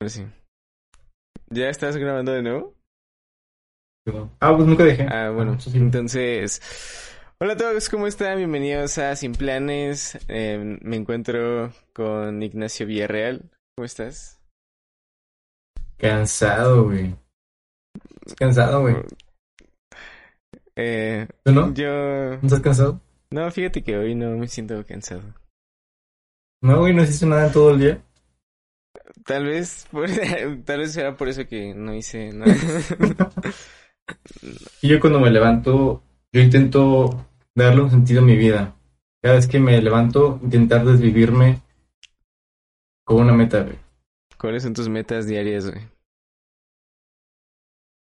Ahora sí. ¿Ya estás grabando de nuevo? Ah, pues nunca dejé. Ah, bueno. sí. Entonces, hola a todos, ¿cómo están? Bienvenidos a Sin Planes. Eh, me encuentro con Ignacio Villarreal. ¿Cómo estás? Cansado, güey. Cansado, güey. Eh, ¿Tú no? yo... ¿No estás cansado? No, fíjate que hoy no me siento cansado. No, güey, no hiciste nada todo el día. Tal vez, por- tal vez será por eso que no hice nada. Y yo cuando me levanto, yo intento darle un sentido a mi vida. Cada vez que me levanto, intentar desvivirme con una meta, güey. ¿Cuáles son tus metas diarias, güey?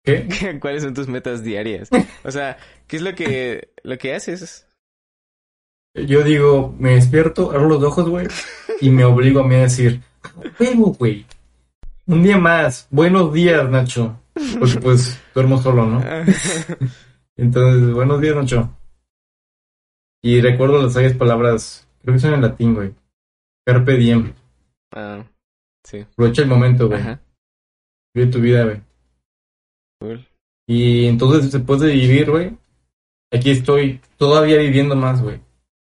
¿Qué? ¿Cuáles son tus metas diarias? O sea, ¿qué es lo que, lo que haces? Yo digo, me despierto, abro los ojos, güey, y me obligo a mí a decir, huevo, güey. Un día más. Buenos días, Nacho. Porque pues duermo solo, ¿no? Entonces, buenos días, Nacho. Y recuerdo las sabias palabras, creo que son en latín, güey. Carpe diem. Ah, sí. Aprovecha el momento, güey. Vive tu vida, güey. Cool. Y entonces, después de vivir, güey, aquí estoy todavía viviendo más, güey.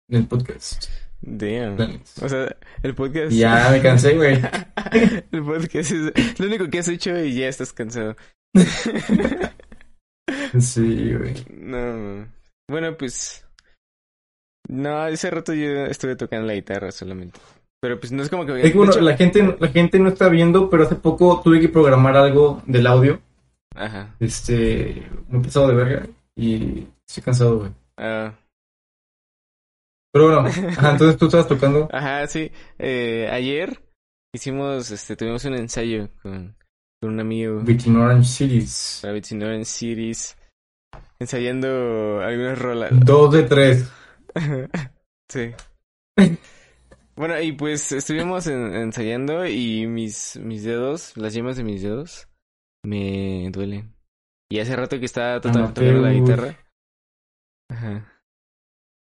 En el podcast. Damn. O sea, el podcast. Ya me cansé, güey. el podcast es lo único que has hecho y ya estás cansado. Sí, güey. No. Bueno, pues. No, ese rato yo estuve tocando la guitarra solamente. Pero pues no es como que. Es que, bueno, hecho- la gente, la gente no está viendo, pero hace poco tuve que programar algo del audio. Ajá. Este, muy pesado de verga. Y estoy cansado, güey. Ah, Pero bueno, ajá, entonces tú estabas tocando. ajá, sí. Eh, ayer hicimos, este, tuvimos un ensayo con, con un amigo. Between Orange Cities. para Orange. Ensayando algunas rolas. Dos de tres. sí. Bueno, y pues estuvimos en- ensayando y mis, mis dedos, las yemas de mis dedos, me duelen. Y hace rato que estaba tocando la guitarra. Ajá.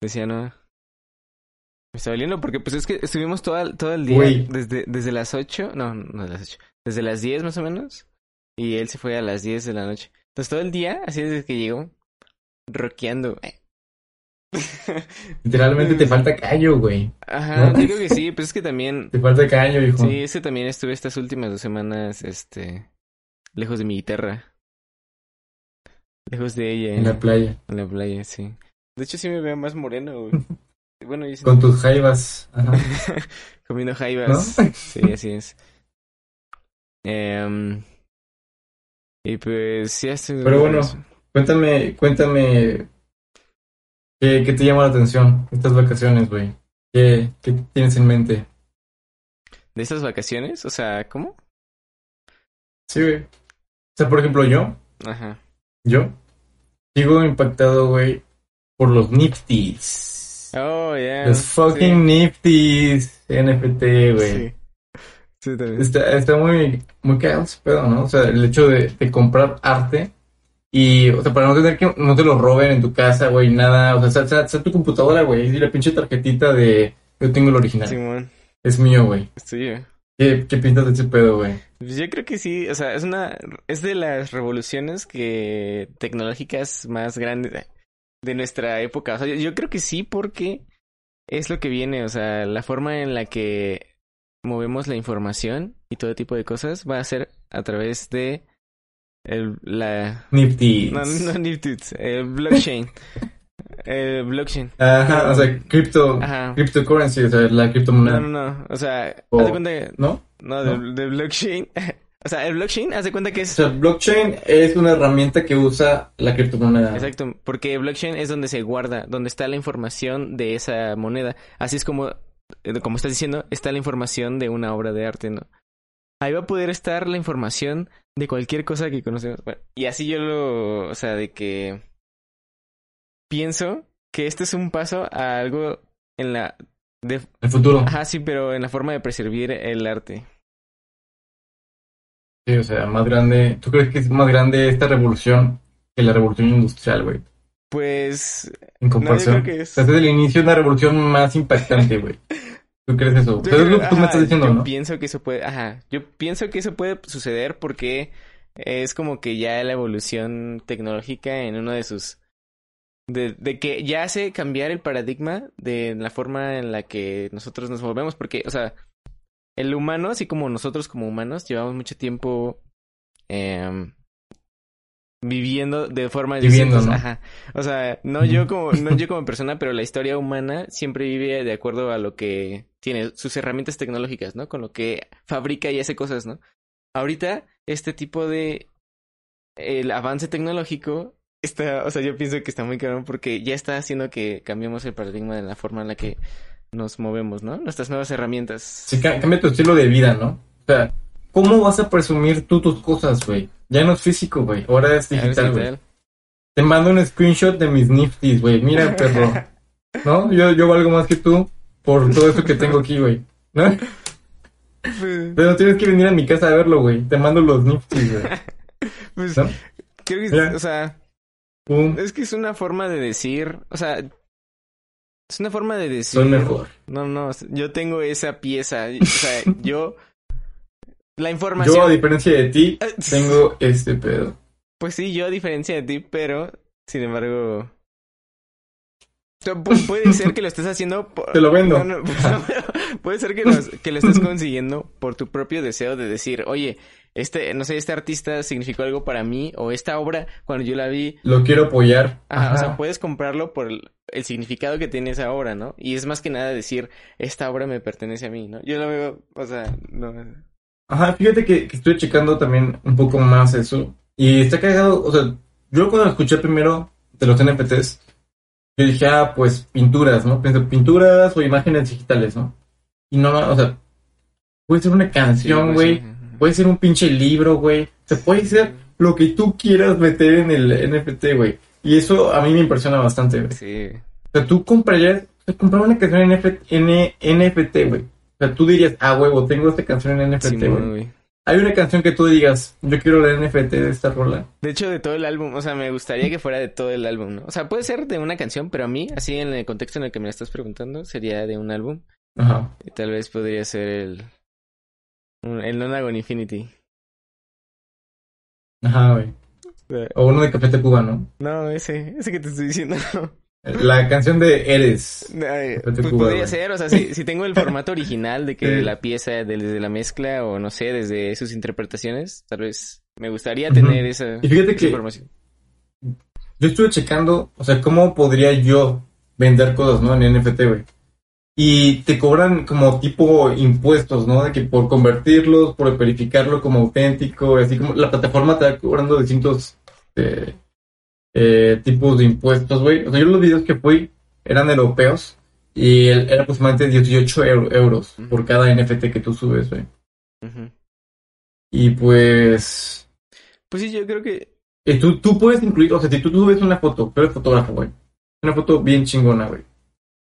Decía, no. Me está doliendo porque pues es que estuvimos todo, todo el día, desde, desde las 8, no, no de las 8, desde las 10 más o menos. Y él se fue a las 10 de la noche. Entonces todo el día, así desde que llegó, rockeando. Literalmente te falta callo, güey. Ajá, creo que sí, pues es que también, Te falta callo, hijo. sí, es que también estuve estas últimas dos semanas, este, lejos de mi guitarra. Lejos de ella. En la playa. En la playa, sí. De hecho, sí me veo más moreno, güey. Bueno, Con tus jaivas. Comiendo ¿No? jaivas. Sí, así es. Em, y pues, ya estoy... Pero bueno. Cuéntame, cuéntame. ¿Qué, qué te llama la atención estas vacaciones, güey? ¿Qué, ¿Qué tienes en mente? ¿De estas vacaciones? O sea, ¿cómo? Sí, güey. O sea, por ejemplo, yo, Ajá. yo, sigo impactado, güey, por los Nifties. Oh, ya. Los fucking Nifties NFT, güey. Sí. Sí, también. Está, está muy, muy cagado ese pedo, ¿no? O sea, el hecho de, de comprar arte y, o sea, para no tener que no te lo roben en tu casa, güey, nada. O sea, sea tu computadora, güey, y la pinche tarjetita de yo tengo el original. Simón. Es mío, güey. Sí, güey. ¿Qué, ¿Qué pintas de ese pedo, güey? Pues Yo creo que sí, o sea, es una, es de las revoluciones que tecnológicas más grandes de, nuestra época. O sea, yo, yo creo que sí porque es lo que viene, o sea, la forma en la que movemos la información y todo tipo de cosas va a ser a través de el, la, Nifty. no, no Nifty's, el blockchain, el blockchain. Ajá, o sea, cripto, Ajá. cryptocurrency, o sea, la criptomoneda. no, no, o sea, O- haz de cuenta que, ¿No? no, de, de blockchain, o sea, el blockchain, haz de cuenta que O es sea, blockchain es una herramienta que usa la criptomoneda. Exacto, porque blockchain es donde se guarda, donde está la información de esa moneda. Así es como, eh, como estás diciendo, está la información de una obra de arte, ¿no? Ahí va a poder estar la información de cualquier cosa que conocemos. Bueno, y así yo lo, o sea, de que pienso que este es un paso a algo en la, de, El futuro. ajá, sí, pero en la forma de preservar el arte. Sí, o sea, más grande. ¿Tú crees que es más grande esta revolución que la revolución industrial, güey? Pues, En comparación. creo que es- O sea, es el inicio una revolución más impactante, güey. ¿Tú crees eso? Yo Pero es lo creo- que tú me ajá, estás diciendo, yo ¿no? pienso que eso puede, ajá, yo pienso que eso puede suceder porque es como que ya la evolución tecnológica en uno de sus de, de que ya hace cambiar el paradigma de la forma en la que nosotros nos movemos, porque, o sea, el humano, así como nosotros como humanos, llevamos mucho tiempo em, viviendo de formas Viviendo. ¿no? Ajá. O sea, no yo como, no yo como persona, pero la historia humana siempre vive de acuerdo a lo que tiene sus herramientas tecnológicas, ¿no? Con lo que fabrica y hace cosas, ¿no? Ahorita, este tipo de el avance tecnológico está, o sea, yo pienso que está muy caro porque ya está haciendo que cambiemos el paradigma de la forma en la que nos movemos, ¿no? Nuestras nuevas herramientas. Sí, ca- cambia tu estilo de vida, ¿no? O sea, ¿cómo vas a presumir tú tus cosas, güey? Ya no es físico, güey. Ahora es digital, güey. Te mando un screenshot de mis nifties, güey. Mira, perro. ¿No? Yo, yo valgo más que tú por todo eso que tengo aquí, güey. ¿No? Pero tienes que venir a mi casa a verlo, güey. Te mando los nifties, güey. Pues, ¿No? creo que, Mira. o sea, Pum. es que es una forma de decir, o sea, es una forma de decir. Soy mejor. No, no, yo tengo esa pieza, o sea, yo la información. Yo, a diferencia de ti, tengo este pedo. Pues sí, yo a diferencia de ti, pero sin embargo. pu- Puede ser que lo estés haciendo por... Te lo vendo. No, no, puede ser que, los- que lo estés consiguiendo por tu propio deseo de decir, oye, este, no sé, este artista significó algo para mí, o esta obra, cuando yo la vi, Lo quiero apoyar. ajá, o sea, puedes comprarlo por el, significado que tiene esa obra, ¿no? Y es más que nada decir, esta obra me pertenece a mí, ¿no? Yo lo veo, o sea, no. Ajá, fíjate que, que estoy checando también un poco más eso. Y está cagado, o sea, yo cuando escuché primero de los NFTs, yo dije, ah, pues pinturas, ¿no? Pensé, pinturas o imágenes digitales, ¿no? Y no, o sea, puede ser una canción, Sí, güey. sí. Puede ser un pinche libro, güey. Se puede ser lo que tú quieras meter en el NFT, güey. Y eso a mí me impresiona bastante, güey. Sí. O sea, tú comprarías, comprar una canción en NF N- NFT, güey. O sea, tú dirías, ah, huevo, tengo esta canción en NFT, güey. güey. Hay una canción que tú digas, yo quiero la NFT de esta rola. De hecho, de todo el álbum, o sea, me gustaría que fuera de todo el álbum, ¿no? O sea, puede ser de una canción, pero a mí, así en el contexto en el que me la estás preguntando, sería de un álbum. Ajá. Y tal vez podría ser el. El Nonagon Infinity. Ajá, güey. O uno de Café Tacuba, ¿no? No, ese, ese que te estoy diciendo. La canción de Eres. Ay, Café pues Tacuba, podría ser, o sea, si, si tengo el formato original de que la pieza de- desde la mezcla o no sé, desde sus interpretaciones, tal vez me gustaría tener esa, Y fíjate esa que información. yo estuve checando, o sea, cómo podría yo vender cosas, ¿no? En NFT, güey. Y te cobran como tipo impuestos, ¿no? De que por convertirlos, por verificarlo como auténtico, así como la plataforma te va cobrando distintos eh, eh, tipos de impuestos, güey. O sea, yo los videos que fui eran europeos y el- era aproximadamente 18 eu- euros por cada NFT que tú subes, güey. Y pues Pues sí, yo creo que. Eh, tú, tú puedes incluir, o sea, si tú subes una foto, tú eres fotógrafo, güey. Una foto bien chingona, güey.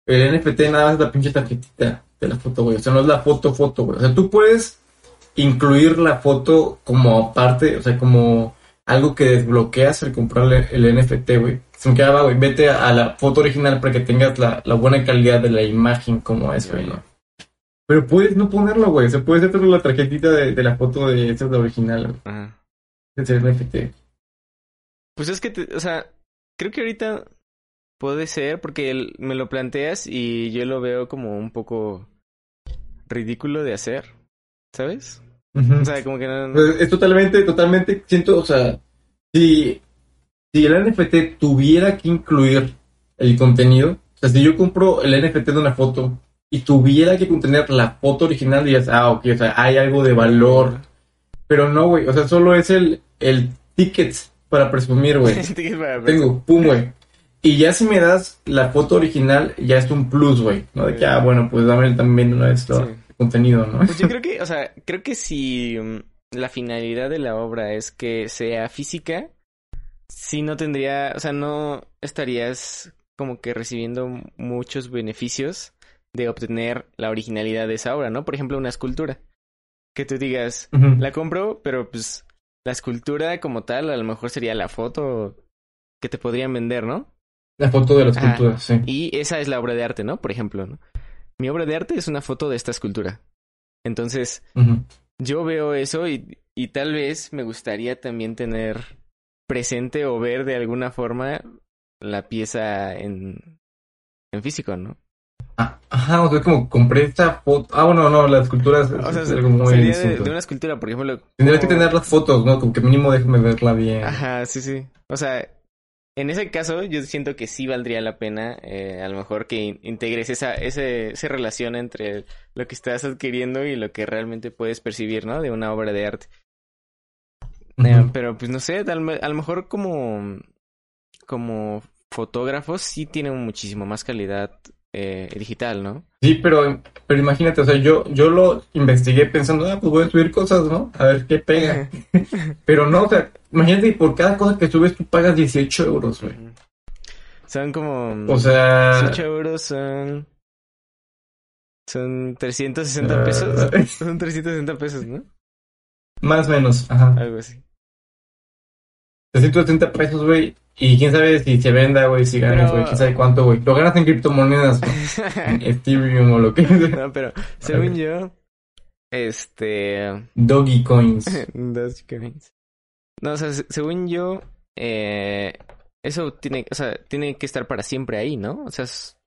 El NFT nada más es la pinche tarjetita de la foto, güey. O sea, no es la foto, foto, güey. O sea, tú puedes incluir la foto como parte, o sea, como algo que desbloqueas al comprarle el NFT, güey. Se me quedaba, güey, vete a la foto original para que tengas la, la buena calidad de la imagen como es, güey, ¿no? Pero puedes no ponerlo, güey. O sea, puedes hacer la tarjetita de, de la foto de esa es la original, güey. Ajá. Es el NFT. Pues es que, te- o sea, creo que ahorita puede ser porque me lo planteas y yo lo veo como un poco ridículo de hacer, ¿sabes? O sea, como que no... no- es totalmente, totalmente, siento, o sea, si, si el NFT tuviera que incluir el contenido, o sea, si yo compro el NFT de una foto y tuviera que contener la foto original, dirías, ah, ok, o sea, hay algo de valor, pero no, güey, o sea, solo es el, el ticket para presumir, güey. Tengo, pum, güey. Y ya si me das la foto original, ya es un plus, güey, ¿no? De que, ah, bueno, pues dame también una vez Sí. contenido, ¿no? Pues yo creo que, o sea, creo que si mm, la finalidad de la obra es que sea física, sí no tendría, o sea, no estarías como que recibiendo muchos beneficios de obtener la originalidad de esa obra, ¿no? Por ejemplo, una escultura. Que tú digas, la compro, pero pues la escultura como tal a lo mejor sería la foto que te podrían vender, ¿no? La foto de la Ajá. escultura, sí. Y esa es la obra de arte, ¿no? Por ejemplo, ¿no? mi obra de arte es una foto de esta escultura. Entonces, yo veo eso y, y tal vez me gustaría también tener presente o ver de alguna forma la pieza en, en físico, ¿no? Ah, Ajá, o sea, como compré esta foto. Ah, bueno, no, la escultura es, O sea, es algo muy sería de, una escultura, por ejemplo. Tendría que tener las fotos, ¿no? Como que mínimo déjame verla bien. Ajá, sí, sí. O sea, en ese caso yo siento que sí valdría la pena eh, a lo mejor que in- integres esa, ese, esa relación entre lo que estás adquiriendo y lo que realmente puedes percibir, ¿no? De una obra de arte. Eh, pero pues no sé, a lo mejor como, como fotógrafos sí tienen muchísimo más calidad eh, digital, ¿no? Sí, pero, pero imagínate, o sea, yo, yo lo investigué pensando, ah, pues voy a subir cosas, ¿no? A ver qué pega. Pero no, o sea, imagínate por cada cosa que subes tú pagas 18 euros, güey. Son como... O sea, 18 euros son... Son 360 Ah. pesos. Son 360 pesos, ¿no? más o menos, ajá. Algo así. 370 pesos, güey. Y quién sabe si se venda, güey, si ganas, Pero- güey, quién sabe cuánto, güey. Lo ganas en criptomonedas, en Ethereum o lo que sea. no, pero según yo, este... Doggy Coins. Dogecoins. No, o sea, se- según yo, eh, eso tiene, o sea, tiene que estar para siempre ahí, ¿no? O sea, es-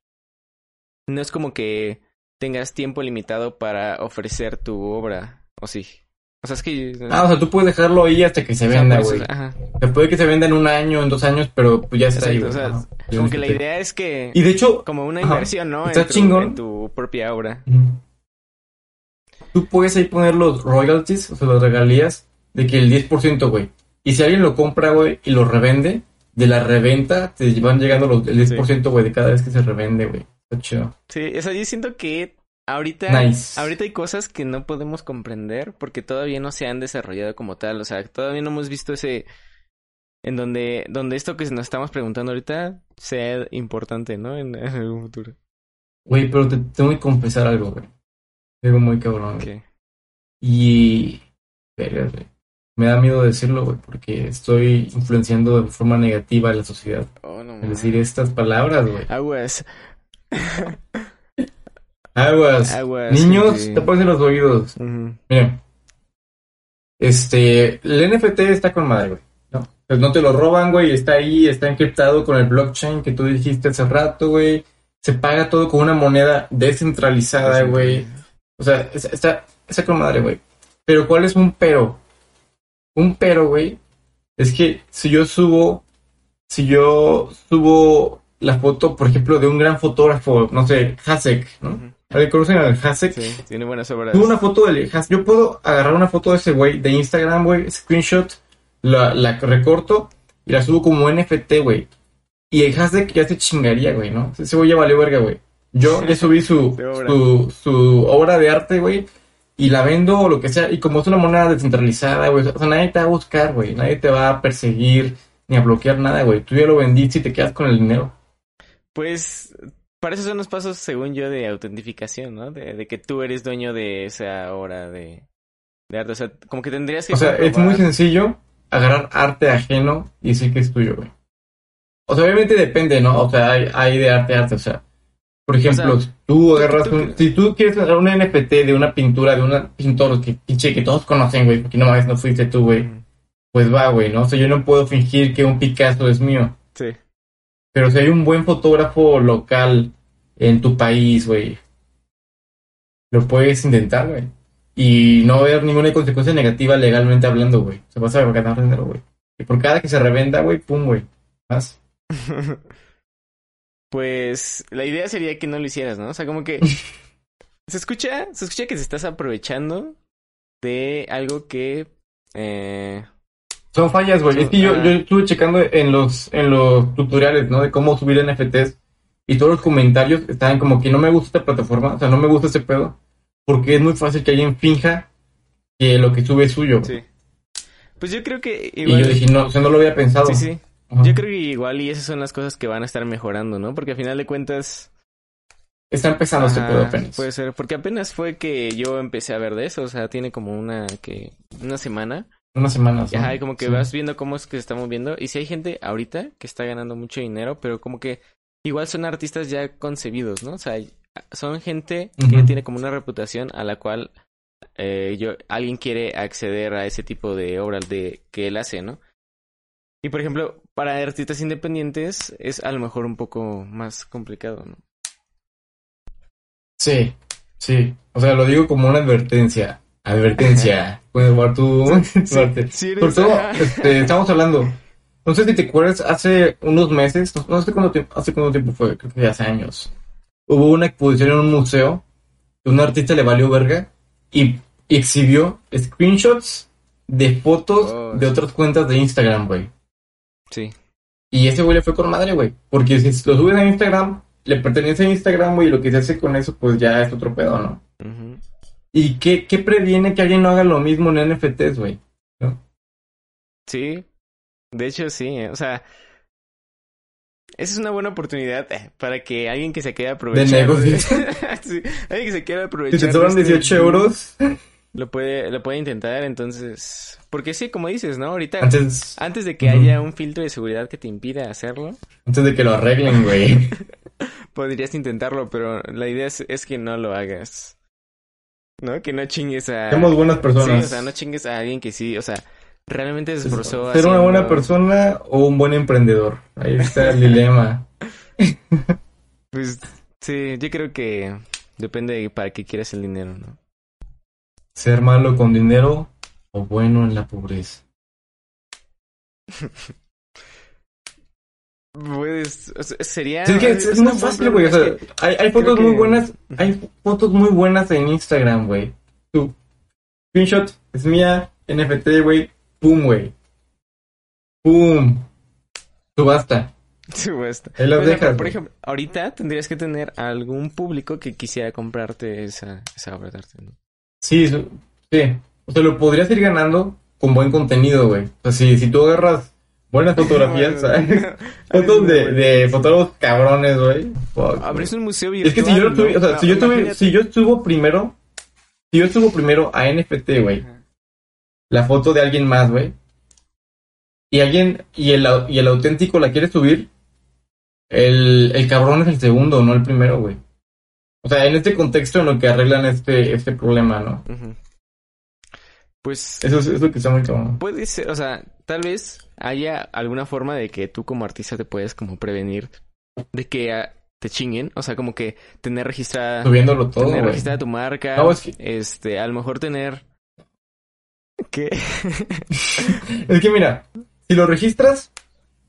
no es como que tengas tiempo limitado para ofrecer tu obra, ¿o sí? O sea, es que... Ah, o sea, tú puedes dejarlo ahí hasta que se o sea, venda, güey. ajá, Se puede que se venda en un año, en dos años, pero pues ya está ahí, exacto, güey. o sea, Ajá. como que la idea es que... Y de hecho, Como una Ajá. inversión, ¿no? Está en, tu, chingón. en tu propia obra. tú puedes ahí poner los royalties, o sea, las regalías, de que el 10%, güey. Y si alguien lo compra, güey, y lo revende, de la reventa te van llegando los, el 10%, güey, de cada vez que se revende, güey. Está chido. Sí, o sea, yo siento que ahorita, Nice. ahorita hay cosas que no podemos comprender porque todavía no se han desarrollado como tal. O sea, todavía no hemos visto ese en donde, donde esto que nos estamos preguntando ahorita sea importante, ¿no? En, en algún futuro. Güey, pero te tengo que confesar algo, güey. Algo muy cabrón. Ok. Y... güey. Me da miedo decirlo, güey, porque estoy influenciando de forma negativa a la sociedad. Oh, no decir estas palabras, güey. Aguas. Aguas. Aguas. Niños, te ponen los oídos. Miren. Este, el NFT está con madre, güey. ¿no? Pues no te lo roban, güey. Está ahí, está encriptado con el blockchain que tú dijiste hace rato, güey. Se paga todo con una moneda descentralizada, güey. O sea, es- está, está con madre, güey. Pero ¿cuál es un pero? Un pero, güey, es que si yo subo, si yo subo la foto, por ejemplo, de un gran fotógrafo, no sé, Hasek, ¿no? Ujú. ¿Alguien conocen al Hasek? Sí, tiene buenas obras. Tuve una foto del Has- Yo puedo agarrar una foto de ese güey de Instagram, güey, screenshot, la, la recorto y la subo como NFT, güey. Y el hashtag ya se chingaría, güey, ¿no? Ese güey ya valió verga, güey. Yo le subí su, obra. su, su obra de arte, güey, y la vendo o lo que sea. Y como es una moneda descentralizada, güey, o sea, nadie te va a buscar, güey. Nadie te va a perseguir ni a bloquear nada, güey. Tú ya lo vendiste y te quedas con el dinero. Pues para eso son los pasos, según yo, de autentificación, ¿no? De, de que tú eres dueño de esa obra de, de arte. O sea, como que tendrías que O sea, es muy sencillo agarrar arte ajeno y decir que es tuyo, güey. O sea, obviamente depende, ¿no? O sea, hay, hay de arte a arte, o sea. Por ejemplo, O sea, tú agarras tú- un... Si tú quieres agarrar un NFT de una pintura de un pintor que, pinche, que todos conocen, güey, porque no mames, no fuiste tú, güey. Pues va, güey, ¿no? O sea, yo no puedo fingir que un Picasso es mío. Pero si hay un buen fotógrafo local en tu país, güey, lo puedes intentar, güey. Y no va a haber ninguna consecuencia negativa legalmente hablando, güey. O sea, vas a ganar dinero, güey. Y por cada que se revenda, güey, pum, güey. Más. pues la idea sería que no lo hicieras, ¿no? O sea, como que se escucha, se escucha que te estás aprovechando de algo que eh, Son fallas, güey. Es que yo, yo estuve checando en los, en los tutoriales, ¿no? De cómo subir NFTs. Y todos los comentarios estaban como que no me gusta esta plataforma. O sea, no me gusta ese pedo. Porque es muy fácil que alguien finja que lo que sube es suyo. sí. Pues yo creo que Y yo dije, no, o sea, no lo había pensado. Sí, sí. Ajá. Yo creo que igual y esas son las cosas que van a estar mejorando, ¿no? Porque al final de cuentas Está empezando este pedo apenas. Puede ser, porque apenas fue que yo empecé a ver de eso, o sea, tiene como una que una semana. Unas semanas. Ajá, y como que Sí. vas viendo cómo es que se está moviendo. Y si hay gente ahorita que está ganando mucho dinero, pero como que igual son artistas ya concebidos, ¿no? O sea, son gente Ujú. que tiene como una reputación a la cual eh, yo, alguien quiere acceder a ese tipo de obras de que él hace, ¿no? Y por ejemplo, para artistas independientes es a lo mejor un poco más complicado, ¿no? Sí, sí. O sea, lo digo como una advertencia. Advertencia. Puedes guardar tu, tu arte. Sí, Sobre todo, este, estamos hablando. No sé si te acuerdas, hace unos meses, no, sé cuánto tiempo, hace cuánto tiempo fue, creo que hace años. Hubo una exposición en un museo que un artista le valió verga y, y exhibió screenshots de fotos Oh, de otras cuentas de Instagram, güey. Sí. Y ese güey le fue con madre, güey. Porque si lo subes a Instagram, le pertenece a Instagram, güey, y lo que se hace con eso, pues ya es otro pedo, ¿no? Ujú. ¿Y qué, qué previene que alguien no haga lo mismo en NFTs, güey? Sí. De hecho, sí. eh, O sea, esa es una buena oportunidad eh, para que alguien que se quiera aprovechar. negocio. sí, alguien que se quiera aprovechar. Si te de sobran este 18 euros, Lo puede, lo puede intentar, entonces. Porque sí, como dices, ¿no? Ahorita, antes, antes de que haya un filtro de seguridad que te impida hacerlo, antes de que lo arreglen, güey. podrías intentarlo, pero la idea es, es que no lo hagas. ¿No? Que no chingues a. Somos buenas personas. Sí, o sea, no chingues a alguien que sí, o sea, realmente se esforzó ¿Ser una buena persona o un buen emprendedor? Ahí está el dilema. Pues sí, yo creo que depende de para qué quieras el dinero, ¿no? ¿Ser malo con dinero o bueno en la pobreza? Pues, sería... Sí, es que es, muy fácil, güey. O sea, que- hay, fotos que- muy buenas. Hay fotos muy buenas en Instagram, güey. Tu screenshot es mía, NFT, güey. Pum, güey. Pum. Subasta. Supuesto. Ahí las O sea, dejas, por ejemplo, ahorita tendrías que tener algún público que quisiera comprarte esa, esa obra de arte, ¿no? Sí, sí. O sea, lo podrías ir ganando con buen contenido, güey. O sea, si, si tú agarras buenas fotografías, ¿sabes? Fotos de, de fotógrafos cabrones, güey. Abres un museo virtual, Es que si yo tuve, o sea, No, si yo tuve, si yo subo primero, si yo subo primero a NFT, güey, la foto de alguien más, güey, y alguien, y el, y el auténtico la quiere subir, el, el cabrón es el segundo, no el primero, güey. O sea, en este contexto en lo que arreglan este, este problema, ¿no? Ujú. Pues Eso es, es lo que está muy cabrón. puede ser, o sea, tal vez haya alguna forma de que tú como artista te puedes como prevenir de que ah, te chinguen, o sea, como que tener registrada Subiéndolo todo, tener registrada tu marca, No, es que- este, a lo mejor tener ¿Qué? Es que mira, si lo registras,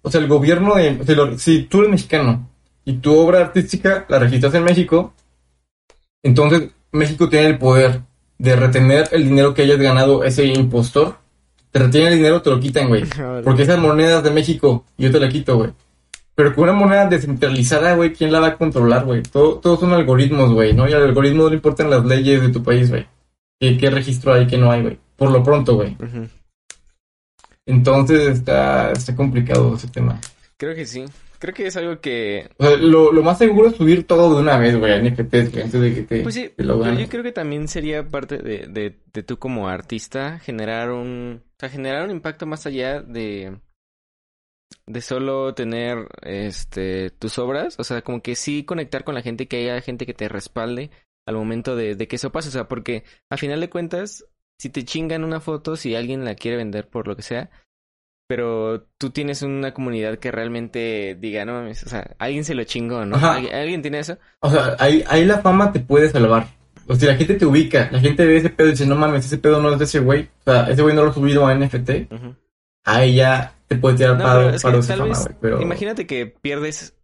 o sea, el gobierno de... Si, lo- si tú eres mexicano y tu obra artística la registras en México, entonces México tiene el poder de retener el dinero que hayas ganado ese impostor. Te retienen el dinero, te lo quitan, güey. Porque esas monedas de México, yo te la quito, güey. Pero con una moneda descentralizada, güey, ¿quién la va a controlar, güey? Todo, todos son algoritmos, güey, ¿no? Y al algoritmo no le importan las leyes de tu país, güey. ¿Qué, qué registro hay, qué no hay, güey? Por lo pronto, güey. Entonces está, está complicado ese tema. Creo que sí. Creo que es algo que O sea, lo, lo más seguro es subir todo de una vez, güey, NFTs, antes de que te, Pues sí, te lo pero yo creo que también sería parte de, de, de tú como artista generar un, o sea, generar un impacto más allá de, de solo tener, este, tus obras, o sea, como que sí conectar con la gente, que haya gente que te respalde al momento de, de que eso pase, o sea, porque a final de cuentas, si te chingan una foto, si alguien la quiere vender por lo que sea, pero tú tienes una comunidad que realmente diga, no mames, o sea, alguien se lo chingó, ¿no? Ajá. ¿Alguien, tiene eso? O sea, ahí, ahí la fama te puede salvar. O sea, la gente te ubica, la gente ve ese pedo y dice, no mames, ese pedo no es de ese güey. O sea, ese güey no lo ha subido a NFT. Ahí ya te puede tirar No, que paro esa fama, vez, güey. Pero... imagínate que pierdes,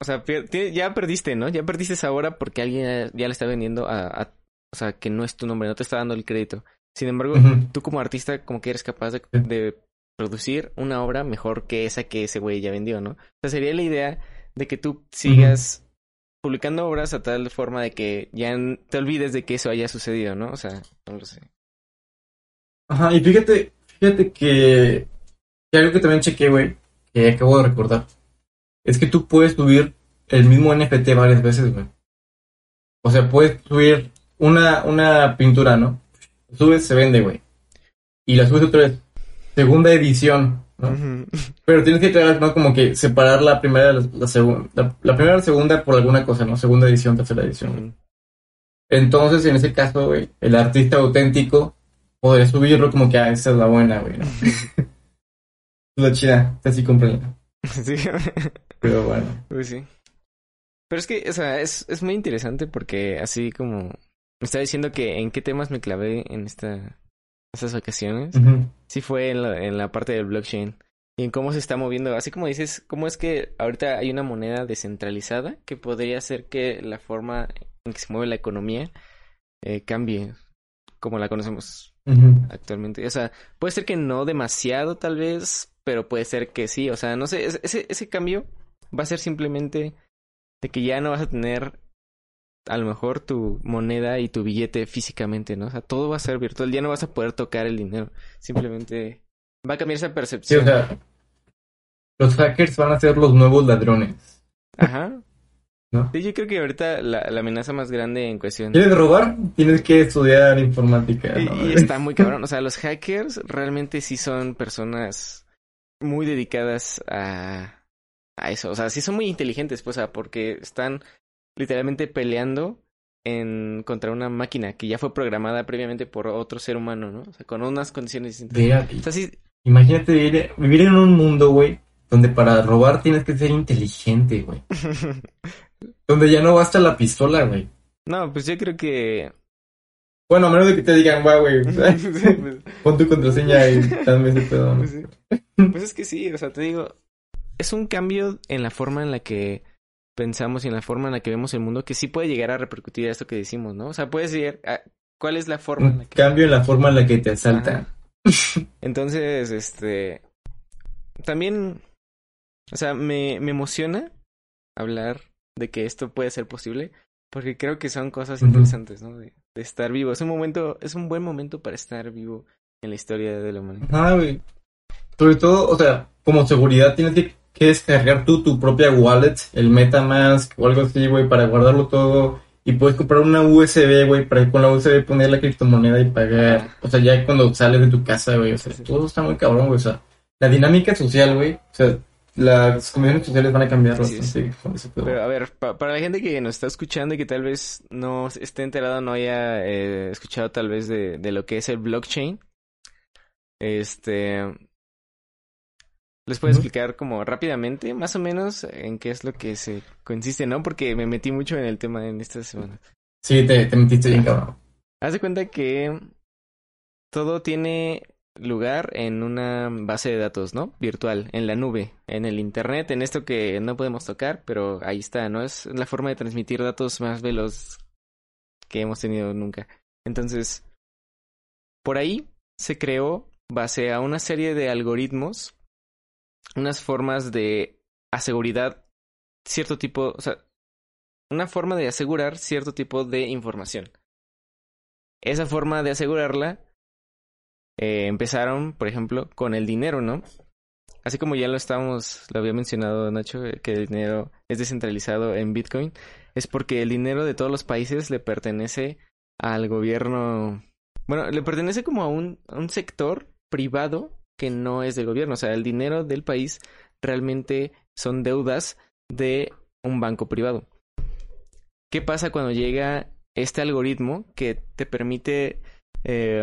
o sea, pier- ya perdiste, ¿no? Ya perdiste esa hora porque alguien ya, le está vendiendo a, a- o sea, que no es tu nombre, no te está dando el crédito. Sin embargo, tú como artista como que eres capaz de producir una obra mejor que esa que ese güey ya vendió, ¿no? O sea, sería la idea de que tú sigas publicando obras a tal forma de que ya te olvides de que eso haya sucedido, ¿no? O sea, no lo sé. Ajá, y fíjate, fíjate que, que algo que también chequé, güey, que acabo de recordar, es que tú puedes subir el mismo NFT varias veces, güey. O sea, puedes subir una, una pintura, ¿no? Subes, se vende, güey. Y la subes otra vez. Segunda edición. ¿no? Pero tienes que crear, ¿no? Como que separar la primera de la, la segunda. La, la primera y la segunda por alguna cosa, ¿no? Segunda edición, tercera edición. Entonces, en ese caso, güey, el artista auténtico podría subirlo como que, ah, esa es la buena, güey. ¿no? la chida, esta sí cómprenla. Sí. Pero bueno. Pues sí. Pero es que, o sea, es, es muy interesante porque así como me estaba diciendo que en qué temas me clavé en esta, estas ocasiones, Ujú. sí fue en la, en la parte del blockchain y en cómo se está moviendo. Así como dices, cómo es que ahorita hay una moneda descentralizada que podría hacer que la forma en que se mueve la economía eh, cambie como la conocemos actualmente. O sea, puede ser que no demasiado tal vez, pero puede ser que sí. O sea, no sé, es- ese, ese cambio va a ser simplemente de que ya no vas a tener a lo mejor tu moneda y tu billete físicamente, ¿no? O sea, todo va a ser virtual, ya no vas a poder tocar el dinero. Simplemente va a cambiar esa Sí, percepción. o sea, los hackers van a ser los nuevos ladrones. Ajá. ¿No? Sí, yo creo que ahorita la, la amenaza más grande en cuestión. ¿Quieres robar? Tienes que estudiar informática. Y, ¿no? y está muy cabrón. O sea, los hackers realmente sí son personas muy dedicadas a, a eso. O sea, sí son muy inteligentes, pues, o sea, porque están literalmente peleando en contra una máquina que ya fue programada previamente por otro ser humano, ¿no? O sea, con unas condiciones distintas. Vea, O sea, sí, Imagínate vivir, vivir en un mundo, güey, donde para robar tienes que ser inteligente, güey. Donde ya no basta la pistola, güey. no, pues yo creo que... Bueno, a menos de que te digan, güey, Sí, pues- pon tu contraseña y dame ese pedo. ¿no? Pues, sí. Pues es que sí, o sea, te digo, es un cambio en la forma en la que pensamos y en la forma en la que vemos el mundo que sí puede llegar a repercutir a esto que decimos, ¿no? O sea, puedes decir, ah, ¿cuál es la forma en la que... cambio en la forma en la que te asaltan. Ajá. Entonces, este, también, o sea, me, me emociona hablar de que esto puede ser posible porque creo que son cosas interesantes, ¿no? De, de estar vivo. Es un momento, es un buen momento para estar vivo en la historia de la humanidad. Ajá, güey. Sobre todo, o sea, como seguridad tienes que, que descargar tú tu propia wallet, el Metamask o algo así, güey, para guardarlo todo. Y puedes comprar una USB, güey, para con la USB poner la criptomoneda y pagar. O sea, ya cuando sales de tu casa, güey, o sea, Sí, sí. todo está muy cabrón, güey. O sea, la dinámica social, güey, o sea, las comunidades sociales van a cambiar ese pedo. Pero a ver, pa- para la gente que nos está escuchando y que tal vez no esté enterado, no haya eh, escuchado tal vez de, de lo que es el blockchain, este, les puedo explicar como rápidamente, más o menos, en qué es lo que se consiste, ¿no? Porque me metí mucho en el tema en esta semana. Sí, te, te metiste bien, cabrón. Haz de cuenta que todo tiene lugar en una base de datos, ¿no? Virtual, en la nube, en el internet, en esto que no podemos tocar, pero ahí está, ¿no? Es la forma de transmitir datos más veloz que hemos tenido nunca. Entonces, por ahí se creó, base a una serie de algoritmos, unas formas de aseguridad, cierto tipo, o sea, una forma de asegurar cierto tipo de información. Esa forma de asegurarla eh, empezaron, por ejemplo, con el dinero, ¿no? Así como ya lo estábamos, lo había mencionado Nacho, eh, que el dinero es descentralizado en Bitcoin, es porque el dinero de todos los países le pertenece al gobierno, bueno, le pertenece como a un, a un sector privado que no es del gobierno, o sea, el dinero del país realmente son deudas de un banco privado. ¿Qué pasa cuando llega este algoritmo que te permite eh,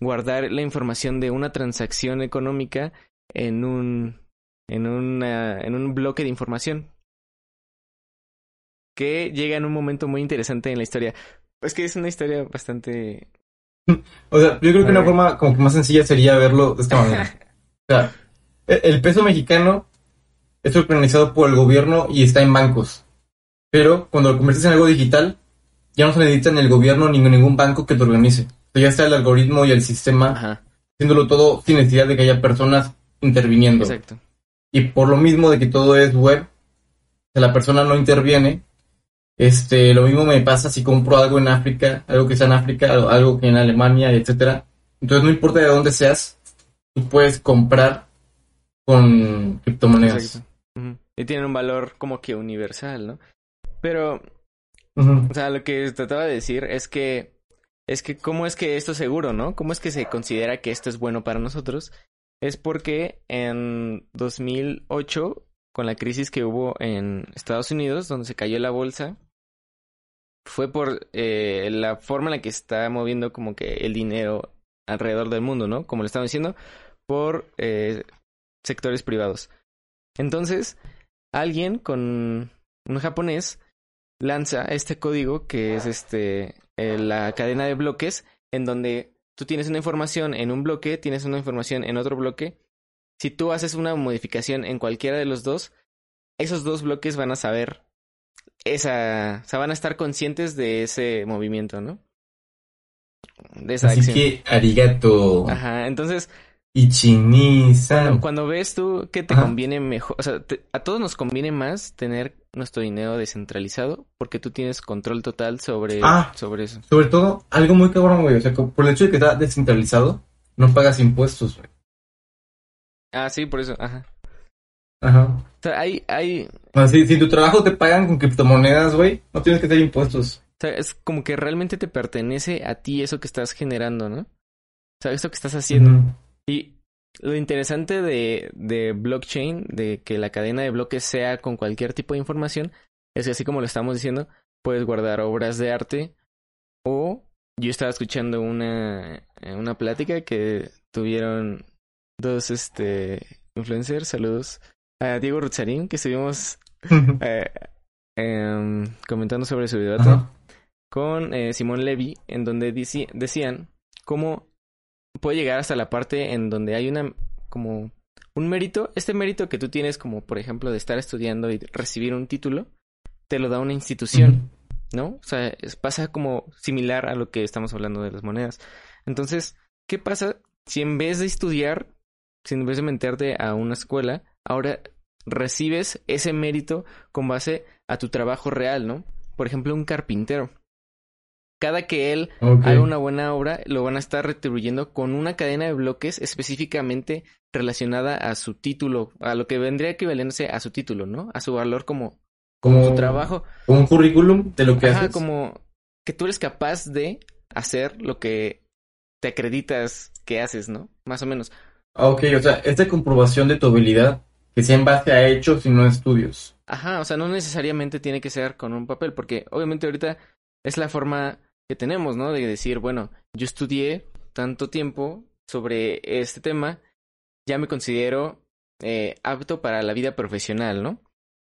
guardar la información de una transacción económica en un en una, en un bloque de información que llega en un momento muy interesante en la historia. Es que es una historia bastante O sea, yo creo que una forma como que más sencilla sería verlo de esta manera. O sea, e- el peso mexicano es organizado por el gobierno y está en bancos. Pero cuando lo conviertes en algo digital, ya no se necesita ni el gobierno ni ningún banco que te organice. O sea, ya está el algoritmo y el sistema Ajá, haciéndolo todo sin necesidad de que haya personas interviniendo. exacto. Y por lo mismo de que todo es web, o sea, la persona no interviene. Este, lo mismo me pasa si compro algo en África, algo que sea en África, algo- que en Alemania, etcétera. Entonces no importa de dónde seas, tú puedes comprar con criptomonedas. Y tienen un valor como que universal, ¿no? Pero. O sea, lo que trataba de decir es que es que cómo es que esto es seguro, ¿no? ¿Cómo es que se considera que esto es bueno para nosotros? es porque en 2008, con la crisis que hubo en Estados Unidos, donde se cayó la bolsa, fue por eh, la forma en la que está moviendo como que el dinero alrededor del mundo, ¿no? Como le estaba diciendo, por eh, sectores privados. Entonces, alguien con un japonés lanza este código que es este eh, la cadena de bloques en donde tú tienes una información en un bloque, tienes una información en otro bloque. Si tú haces una modificación en cualquiera de los dos, esos dos bloques van a saber esa, o sea, van a estar conscientes de ese movimiento, ¿no? De esa Así que arigato. Ajá, entonces Ichini-san. Cuando, ves tú que te conviene mejor, o sea, a todos nos conviene más tener nuestro dinero descentralizado porque tú tienes control total sobre, ah, sobre eso. Sobre todo, algo muy cabrón, güey. O sea, por el hecho de que está descentralizado, no pagas impuestos, güey. Ah, sí, por eso, ajá. Ajá. O sea, hay, hay... si, si tu trabajo te pagan con criptomonedas, güey, no tienes que tener impuestos. O sea, es como que realmente te pertenece a ti eso que estás generando, ¿no? O sea, eso que estás haciendo. Y lo interesante de, de blockchain, de que la cadena de bloques sea con cualquier tipo de información, es que así como lo estamos diciendo, puedes guardar obras de arte o yo estaba escuchando una, una plática que tuvieron dos este influencers, saludos a Diego Ruzarín, que estuvimos eh, em, comentando sobre su video con eh, Simón Levy, en donde decían cómo puede llegar hasta la parte en donde hay una como un mérito, este mérito que tú tienes como por ejemplo de estar estudiando y recibir un título, te lo da una institución, ¿no? O sea, pasa como similar a lo que estamos hablando de las monedas. Entonces, ¿qué pasa si en vez de estudiar, si en vez de meterte a una escuela, ahora recibes ese mérito con base a tu trabajo real, ¿no? Por ejemplo, un carpintero cada que él haga una buena obra, lo van a estar retribuyendo con una cadena de bloques específicamente relacionada a su título, a lo que vendría equivalente a su título, ¿no? A su valor como, como, su trabajo. Como un currículum de lo que Ajá, como que tú eres capaz de hacer lo que te acreditas que haces, ¿no? Más o menos. Ah, ok, o sea, esta comprobación de tu habilidad que sea en base a hechos y no a estudios. Ajá, o sea, no necesariamente tiene que ser con un papel, porque obviamente ahorita es la forma que tenemos, ¿no? De decir, bueno, yo estudié tanto tiempo sobre este tema, ya me considero eh, apto para la vida profesional, ¿no?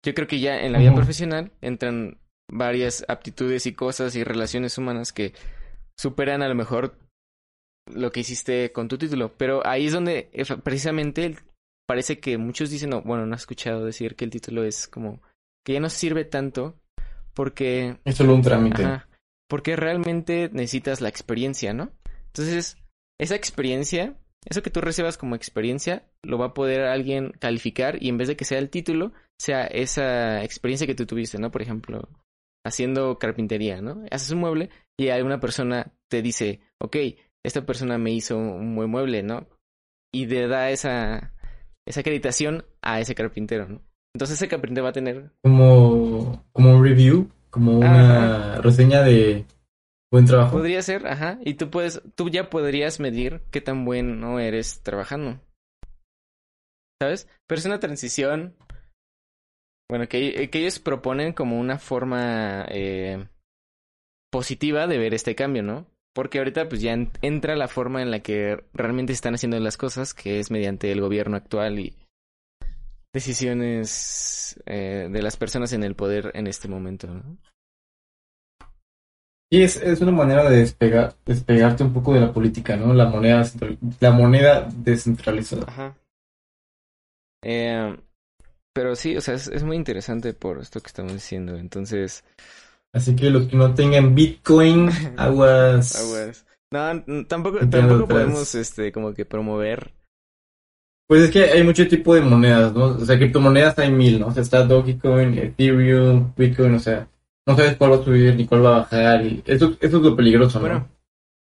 Yo creo que ya en la vida profesional entran varias aptitudes y cosas y relaciones humanas que superan a lo mejor lo que hiciste con tu título. Pero ahí es donde precisamente parece que muchos dicen, no, bueno, no has escuchado decir que el título es como que ya no sirve tanto porque... Es solo un trámite porque realmente necesitas la experiencia, ¿no? Entonces, esa experiencia, eso que tú recibas como experiencia, lo va a poder alguien calificar y en vez de que sea el título, sea esa experiencia que tú tuviste, ¿no? Por ejemplo, haciendo carpintería, ¿no? Haces un mueble y alguna persona te dice, ok, esta persona me hizo un buen mueble, ¿no? Y le da esa, esa acreditación a ese carpintero, ¿no? Entonces ese carpintero va a tener... Como, como un review como una reseña de buen trabajo. Podría ser, ajá. Y tú puedes, tú ya podrías medir qué tan bueno eres trabajando. ¿Sabes? Pero es una transición. Bueno, que, que ellos proponen como una forma eh, positiva de ver este cambio, ¿no? Porque ahorita pues ya entra la forma en la que realmente están haciendo las cosas, que es mediante el gobierno actual y decisiones eh, de las personas en el poder en este momento. ¿no? Y es, es una manera de despegar, despegarte un poco de la política, ¿no? La moneda, la moneda descentralizada. Ajá. Eh, pero sí, o sea, es, es, muy interesante por esto que estamos diciendo. Entonces. Así que los que no tengan Bitcoin, aguas. aguas. No, tampoco, tampoco podemos, este, como que promover pues es que hay mucho tipo de monedas, ¿no? O sea, criptomonedas hay mil, ¿no? O sea, está Dogecoin, Ethereum, Bitcoin, o sea, no sabes cuál va a subir ni cuál va a bajar y eso, eso es lo peligroso, ¿no? Bueno.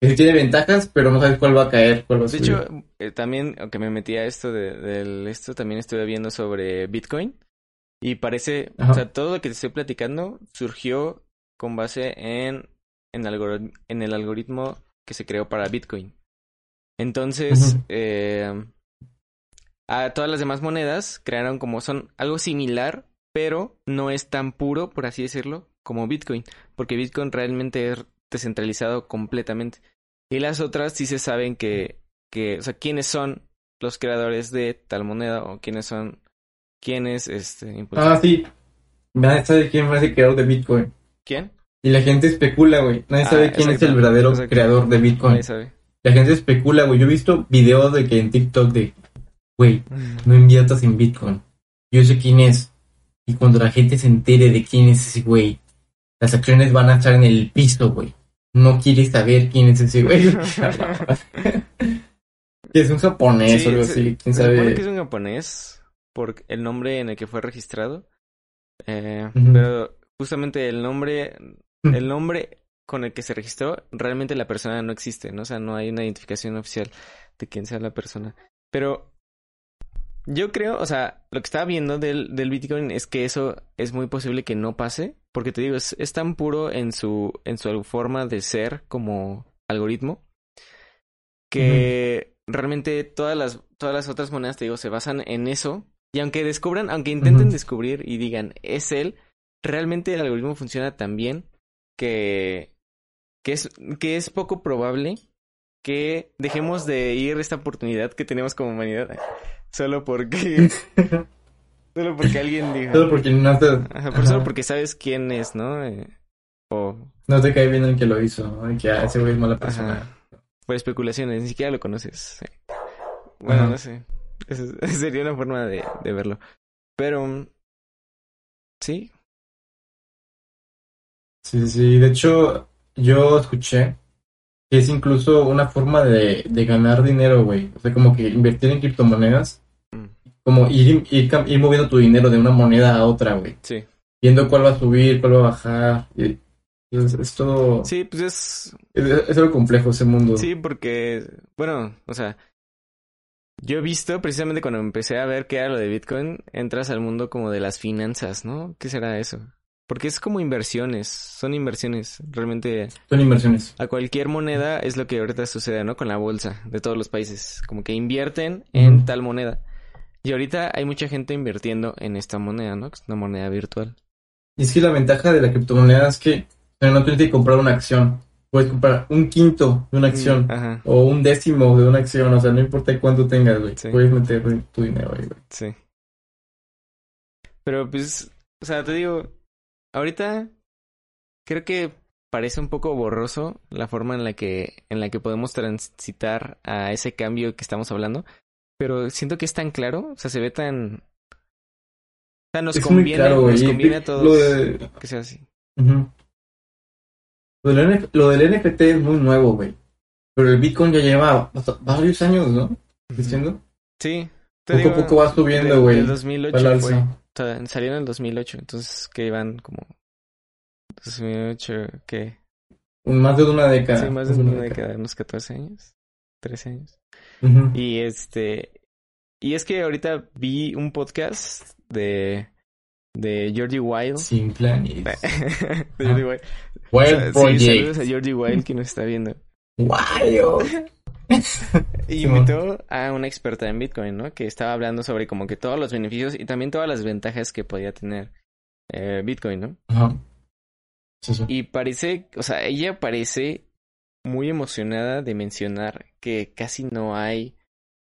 Que tiene ventajas, pero no sabes cuál va a caer, cuál va a subir. De hecho, eh, también, aunque me metí a esto de, del esto, también estuve viendo sobre Bitcoin y parece, o sea, todo lo que te estoy platicando surgió con base en, en, en el algoritmo que se creó para Bitcoin. Entonces, eh, a todas las demás monedas crearon como son algo similar, pero no es tan puro, por así decirlo, como Bitcoin, porque Bitcoin realmente es descentralizado completamente. Y las otras sí se saben que, que o sea, quiénes son los creadores de tal moneda o quiénes son, quiénes, este, Ah, sí. Nadie sabe quién fue el creador de Bitcoin. ¿Quién? Y la gente especula, güey. Nadie Ah, sabe quién es el verdadero creador de Bitcoin. Nadie sabe. La gente especula, güey. Yo he visto videos de que en TikTok de, güey, no inviertas en Bitcoin. Yo sé quién es. Y cuando la gente se entere de quién es ese güey, las acciones van a estar en el piso, güey. No quieres saber quién es ese güey. Que es un japonés Sí, o algo se- así. ¿Quién se supone sabe? que es un japonés por el nombre en el que fue registrado. Eh. Pero justamente el nombre, el nombre con el que se registró, realmente la persona no existe, ¿no? O sea, no hay una identificación oficial de quién sea la persona. Pero yo creo, o sea, lo que estaba viendo del, del Bitcoin es que eso es muy posible que no pase, porque te digo, es, es tan puro en su, en su forma de ser como algoritmo, que realmente todas las, todas las otras monedas, te digo, se basan en eso. Y aunque descubran, aunque intenten descubrir y digan, es él, realmente el algoritmo funciona tan bien que, que, es, que es poco probable que dejemos de ir esta oportunidad que tenemos como humanidad solo porque solo porque alguien dijo Solo porque no te, Ajá, por- solo ajá, porque sabes quién es, ¿no? Eh, o no te cae bien el que lo hizo. ¿no? Que ah, ese güey es mala persona. ajá, por especulaciones, ni siquiera lo conoces. Bueno, Ajá. no sé. Eso sería una forma de, de verlo. Pero mm, sí, Sí, sí. De hecho, yo escuché que es incluso una forma de, de ganar dinero, güey. O sea, como que invertir en criptomonedas. Mm. Como ir, ir, moviendo tu dinero de una moneda a otra, güey. sí. Viendo cuál va a subir, cuál va a bajar. Y es, es todo... Sí, pues es Es, es algo complejo ese mundo. Sí, porque, bueno, o sea, yo he visto precisamente cuando empecé a ver qué era lo de Bitcoin, entras al mundo como de las finanzas, ¿no? ¿Qué será eso? Porque es como inversiones, son inversiones. Realmente Son inversiones. a cualquier moneda es lo que ahorita sucede, ¿no? Con la bolsa de todos los países. Como que invierten en tal moneda. Y ahorita hay mucha gente invirtiendo en esta moneda, ¿no? Que es una moneda virtual. Y es que la ventaja de la criptomoneda es que no tienes que comprar una acción. Puedes comprar un quinto de una acción. Mm, Ajá, O un décimo de una acción. O sea, no importa cuánto tengas, güey. Sí. Puedes meter tu dinero ahí, güey. sí. Pero pues, o sea, te digo, ahorita creo que parece un poco borroso la forma en la que en la que podemos transitar a ese cambio que estamos hablando, pero siento que es tan claro, o sea, se ve tan o sea, nos es conviene, claro, nos conviene a Lo, todos de- que sea así. Lo, del NF lo del NFT es muy nuevo, güey. Pero el Bitcoin ya lleva varios años, ¿no? Diciendo. Sí. te Poco a poco va subiendo, güey. Del 2008 Al fue. O sea, salió en el 2008, entonces que iban como 2008, ¿qué? Más de una década. Sí, más de una década, unos 14 años, 13 años. Ujú. Y este. Y es que ahorita vi un podcast de. De Georgie Wild. Sin planes. de Georgie Wild. Wild Sí, Project. saludos a Georgie Wild que nos está viendo. Wild. Y invitó a una experta en Bitcoin, ¿no? Que estaba hablando sobre como que todos los beneficios y también todas las ventajas que podía tener eh, Bitcoin, ¿no? Ajá. Sí, sí. Y parece, o sea, ella parece muy emocionada de mencionar que casi no hay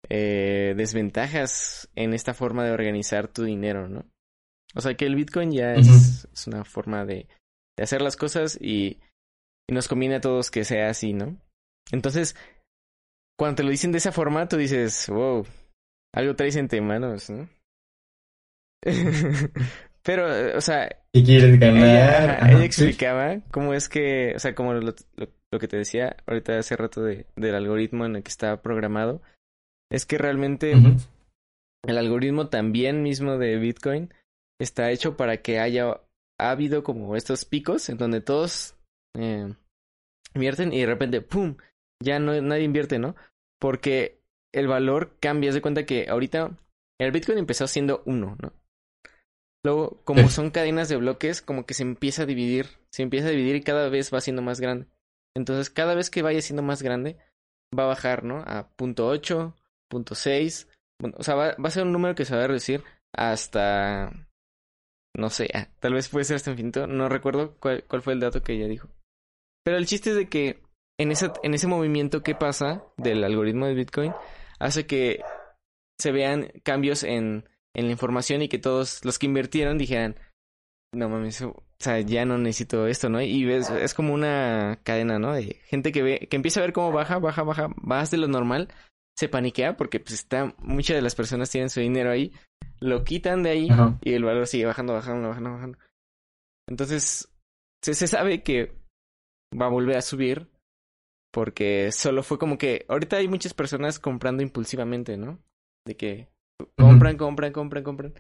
eh, desventajas en esta forma de organizar tu dinero, ¿no? O sea, que el Bitcoin ya es, una forma de, de hacer las cosas y, y nos conviene a todos que sea así, ¿no? Entonces, cuando te lo dicen de esa forma, tú dices, wow, algo traes entre manos, ¿no? Pero, o sea, ¿Qué quieres ganar? ella, sí. explicaba cómo es que, o sea, como lo, lo, lo que te decía ahorita hace rato de, del algoritmo en el que está programado, es que realmente el algoritmo también mismo de Bitcoin está hecho para que haya ha habido como estos picos en donde todos eh, invierten y de repente, ¡pum! Ya no nadie invierte, ¿no? Porque el valor cambia. Haz de cuenta que ahorita el Bitcoin empezó siendo uno, ¿no? Luego, como son cadenas de bloques, como que se empieza a dividir. Se empieza a dividir y cada vez va siendo más grande. Entonces, cada vez que vaya siendo más grande, va a bajar, ¿no? A punto .8, punto .6, bueno, o sea, va, va a ser un número que se va a reducir hasta, no sé, ah, tal vez puede ser hasta infinito, no recuerdo cuál, cuál fue el dato que ella dijo. Pero el chiste es de que en, esa, en ese movimiento que pasa del algoritmo de Bitcoin, hace que se vean cambios en, en la información y que todos los que invirtieron dijeran, no mames, o sea, ya no necesito esto, ¿no? Y ves, es como una cadena, ¿no? De gente que ve, que empieza a ver cómo baja, baja, baja, más de lo normal, se paniquea porque pues está, muchas de las personas tienen su dinero ahí, lo quitan de ahí Ajá. y el valor sigue bajando, bajando, bajando, bajando. Entonces, se, se sabe que va a volver a subir porque solo fue como que ahorita hay muchas personas comprando impulsivamente, ¿no? De que compran, compran, compran, compran.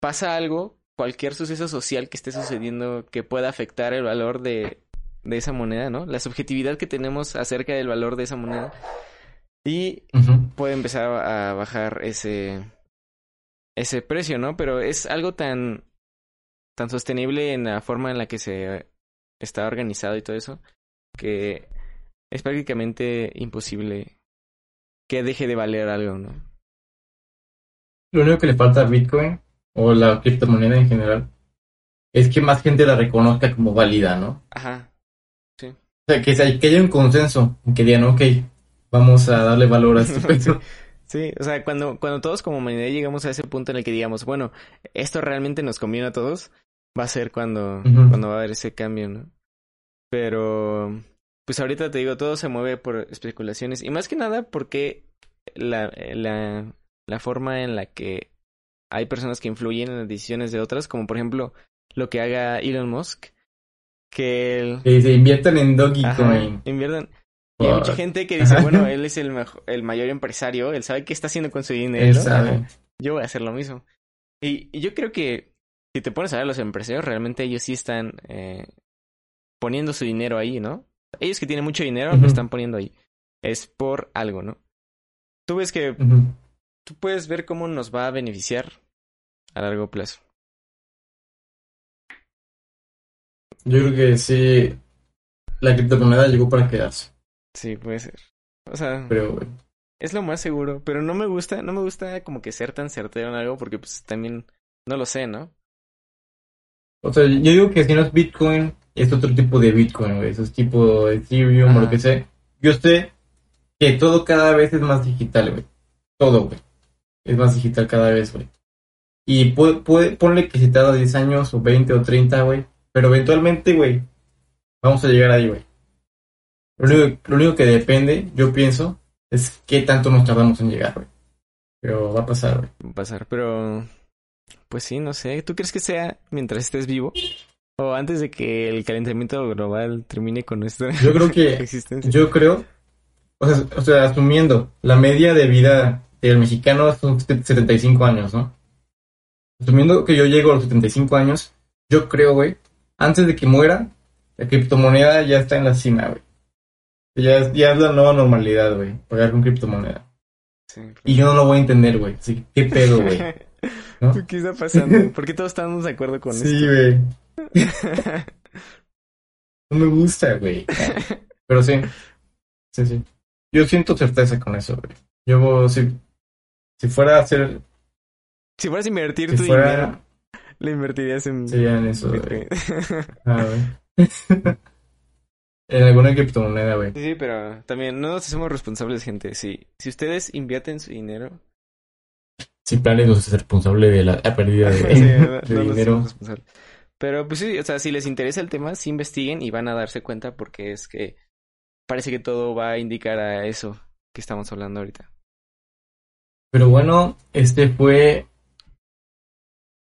Pasa algo, cualquier suceso social que esté sucediendo que pueda afectar el valor de, de esa moneda, ¿no? La subjetividad que tenemos acerca del valor de esa moneda. Y puede empezar a bajar ese ese precio, ¿no? Pero es algo tan tan sostenible en la forma en la que se está organizado y todo eso que es prácticamente imposible que deje de valer algo, ¿no? Lo único que le falta a Bitcoin o la criptomoneda en general es que más gente la reconozca como válida, ¿no? Ajá. O sea, que, haya un consenso, que digan, ok, vamos a darle valor a este peso. Sí, o sea, cuando, cuando todos como humanidad llegamos a ese punto en el que digamos, bueno, esto realmente nos conviene a todos, va a ser cuando, cuando va a haber ese cambio, ¿no? Pero, pues ahorita te digo, todo se mueve por especulaciones y más que nada porque la, la, la forma en la que hay personas que influyen en las decisiones de otras, como por ejemplo lo que haga Elon Musk, que él... Se inviertan en Dogecoin. Inviertan. Y hay mucha gente que dice, bueno, él es el, mejo- el mayor empresario, él sabe qué está haciendo con su dinero. Sabe. Yo voy a hacer lo mismo. Y, y yo creo que si te pones a ver los empresarios, realmente ellos sí están eh, poniendo su dinero ahí, ¿no? Ellos que tienen mucho dinero lo están poniendo ahí. Es por algo, ¿no? Tú ves que tú puedes ver cómo nos va a beneficiar a largo plazo. Yo creo que sí, la criptomoneda llegó para quedarse. Sí, puede ser. O sea, Pero, es lo más seguro, pero no me gusta, no me gusta como que ser tan certero en algo porque pues también no lo sé, ¿no? O sea, yo digo que si no es Bitcoin, es otro tipo de Bitcoin, güey. Eso es tipo Ethereum o Ajá. lo que sea. Yo sé que todo cada vez es más digital, güey. Todo, güey. Es más digital cada vez, güey. Y puede, puede, ponle que si tarda 10 años o 20 o 30, güey. Pero eventualmente, güey, vamos a llegar ahí, güey. Lo único, lo único que depende, yo pienso, es qué tanto nos tardamos en llegar, güey. Pero va a pasar, güey. Va a pasar, pero pues sí, no sé. ¿Tú crees que sea mientras estés vivo? O antes de que el calentamiento global termine con nuestra Yo creo que existencia. Yo creo, o sea, o sea, asumiendo, la media de vida del mexicano son 75 años, ¿no? Asumiendo que yo llego a los 75 años, yo creo, güey, antes de que muera, la criptomoneda ya está en la cima, güey. Ya es, ya es la nueva normalidad, güey, pagar con criptomoneda. Sí. Y yo no lo voy a entender, güey. Así que, ¿qué pedo, güey? ¿No? ¿Qué está pasando? ¿Por qué todos estamos de acuerdo con Sí, güey. No me gusta, güey. Pero sí. Sí, sí. Yo siento certeza con eso, güey. Yo, si, si fuera a hacer, si fueras a invertir si tu fuera, dinero, lo invertirías en sería en eso, güey. Ah, güey. en alguna criptomoneda, güey. Sí, pero también no nos hacemos responsables, gente. Si, si ustedes invierten su dinero, Sin planes de ser responsable de la pérdida de, sí, no, de no nos dinero. Pero pues sí, o sea, si les interesa el tema, sí investiguen y van a darse cuenta porque es que parece que todo va a indicar a eso que estamos hablando ahorita. Pero bueno, este fue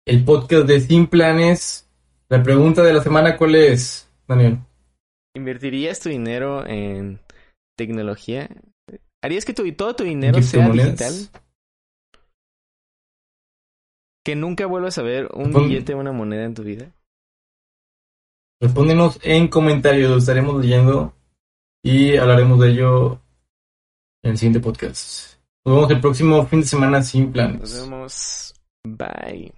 el podcast de Sin Planes. La pregunta de la semana, ¿cuál es, Daniel? ¿Invertirías tu dinero en tecnología? ¿Harías que tu, todo tu dinero sea criptomonedas? digital? ¿Que nunca vuelvas a ver un Pon- billete o una moneda en tu vida? Respóndenos en comentarios, lo estaremos leyendo y hablaremos de ello en el siguiente podcast. Nos vemos el próximo fin de semana sin planes. Nos vemos. Bye.